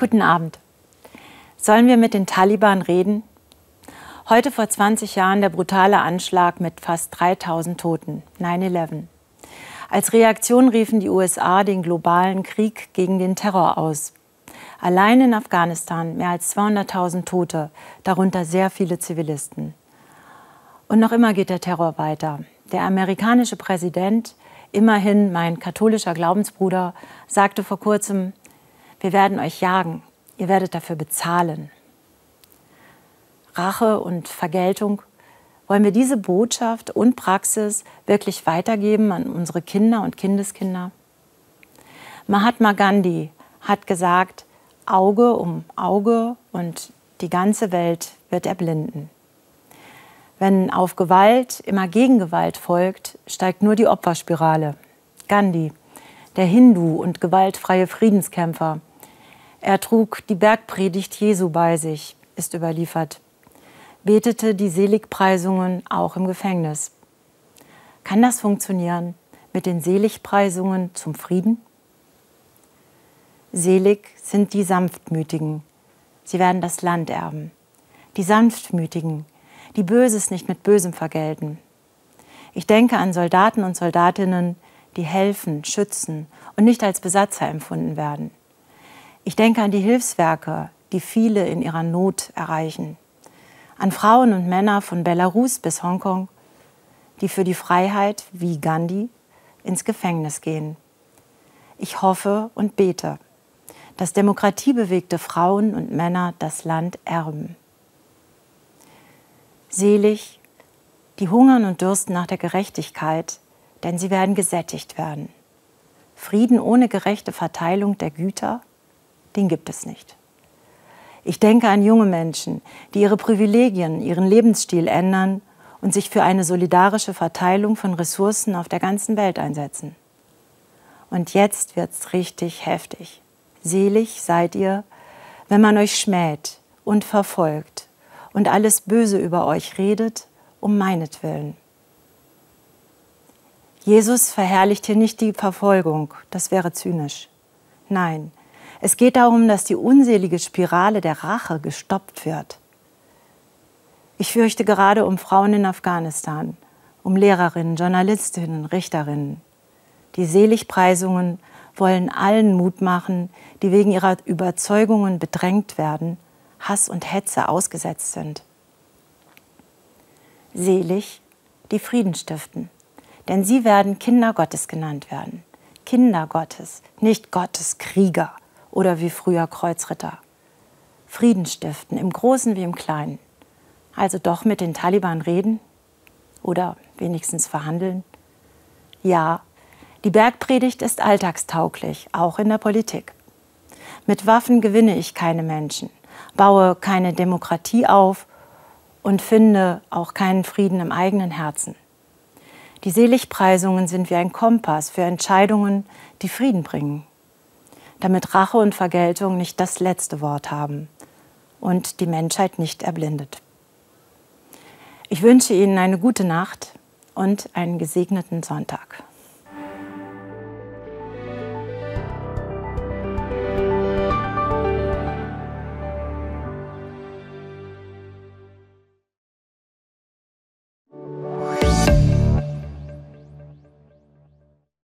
Guten Abend. Sollen wir mit den Taliban reden? Heute vor 20 Jahren der brutale Anschlag mit fast 3000 Toten, 9-11. Als Reaktion riefen die USA den globalen Krieg gegen den Terror aus. Allein in Afghanistan mehr als 200.000 Tote, darunter sehr viele Zivilisten. Und noch immer geht der Terror weiter. Der amerikanische Präsident, immerhin mein katholischer Glaubensbruder, sagte vor kurzem, wir werden euch jagen, ihr werdet dafür bezahlen. Rache und Vergeltung, wollen wir diese Botschaft und Praxis wirklich weitergeben an unsere Kinder und Kindeskinder? Mahatma Gandhi hat gesagt, Auge um Auge und die ganze Welt wird erblinden. Wenn auf Gewalt immer Gegengewalt folgt, steigt nur die Opferspirale. Gandhi, der Hindu und gewaltfreie Friedenskämpfer, er trug die Bergpredigt Jesu bei sich, ist überliefert, betete die Seligpreisungen auch im Gefängnis. Kann das funktionieren mit den Seligpreisungen zum Frieden? Selig sind die Sanftmütigen, sie werden das Land erben. Die Sanftmütigen, die Böses nicht mit Bösem vergelten. Ich denke an Soldaten und Soldatinnen, die helfen, schützen und nicht als Besatzer empfunden werden. Ich denke an die Hilfswerke, die viele in ihrer Not erreichen. An Frauen und Männer von Belarus bis Hongkong, die für die Freiheit, wie Gandhi, ins Gefängnis gehen. Ich hoffe und bete, dass demokratiebewegte Frauen und Männer das Land erben. Selig, die hungern und dürsten nach der Gerechtigkeit, denn sie werden gesättigt werden. Frieden ohne gerechte Verteilung der Güter den gibt es nicht. Ich denke an junge Menschen, die ihre Privilegien, ihren Lebensstil ändern und sich für eine solidarische Verteilung von Ressourcen auf der ganzen Welt einsetzen. Und jetzt wird's richtig heftig. Selig seid ihr, wenn man euch schmäht und verfolgt und alles Böse über euch redet, um meinetwillen. Jesus verherrlicht hier nicht die Verfolgung, das wäre zynisch. Nein, es geht darum, dass die unselige Spirale der Rache gestoppt wird. Ich fürchte gerade um Frauen in Afghanistan, um Lehrerinnen, Journalistinnen, Richterinnen. Die Seligpreisungen wollen allen Mut machen, die wegen ihrer Überzeugungen bedrängt werden, Hass und Hetze ausgesetzt sind. Selig, die Frieden stiften, denn sie werden Kinder Gottes genannt werden. Kinder Gottes, nicht Gottes Krieger oder wie früher Kreuzritter. Frieden stiften, im Großen wie im Kleinen. Also doch mit den Taliban reden oder wenigstens verhandeln. Ja, die Bergpredigt ist alltagstauglich, auch in der Politik. Mit Waffen gewinne ich keine Menschen, baue keine Demokratie auf und finde auch keinen Frieden im eigenen Herzen. Die Seligpreisungen sind wie ein Kompass für Entscheidungen, die Frieden bringen damit Rache und Vergeltung nicht das letzte Wort haben und die Menschheit nicht erblindet. Ich wünsche Ihnen eine gute Nacht und einen gesegneten Sonntag.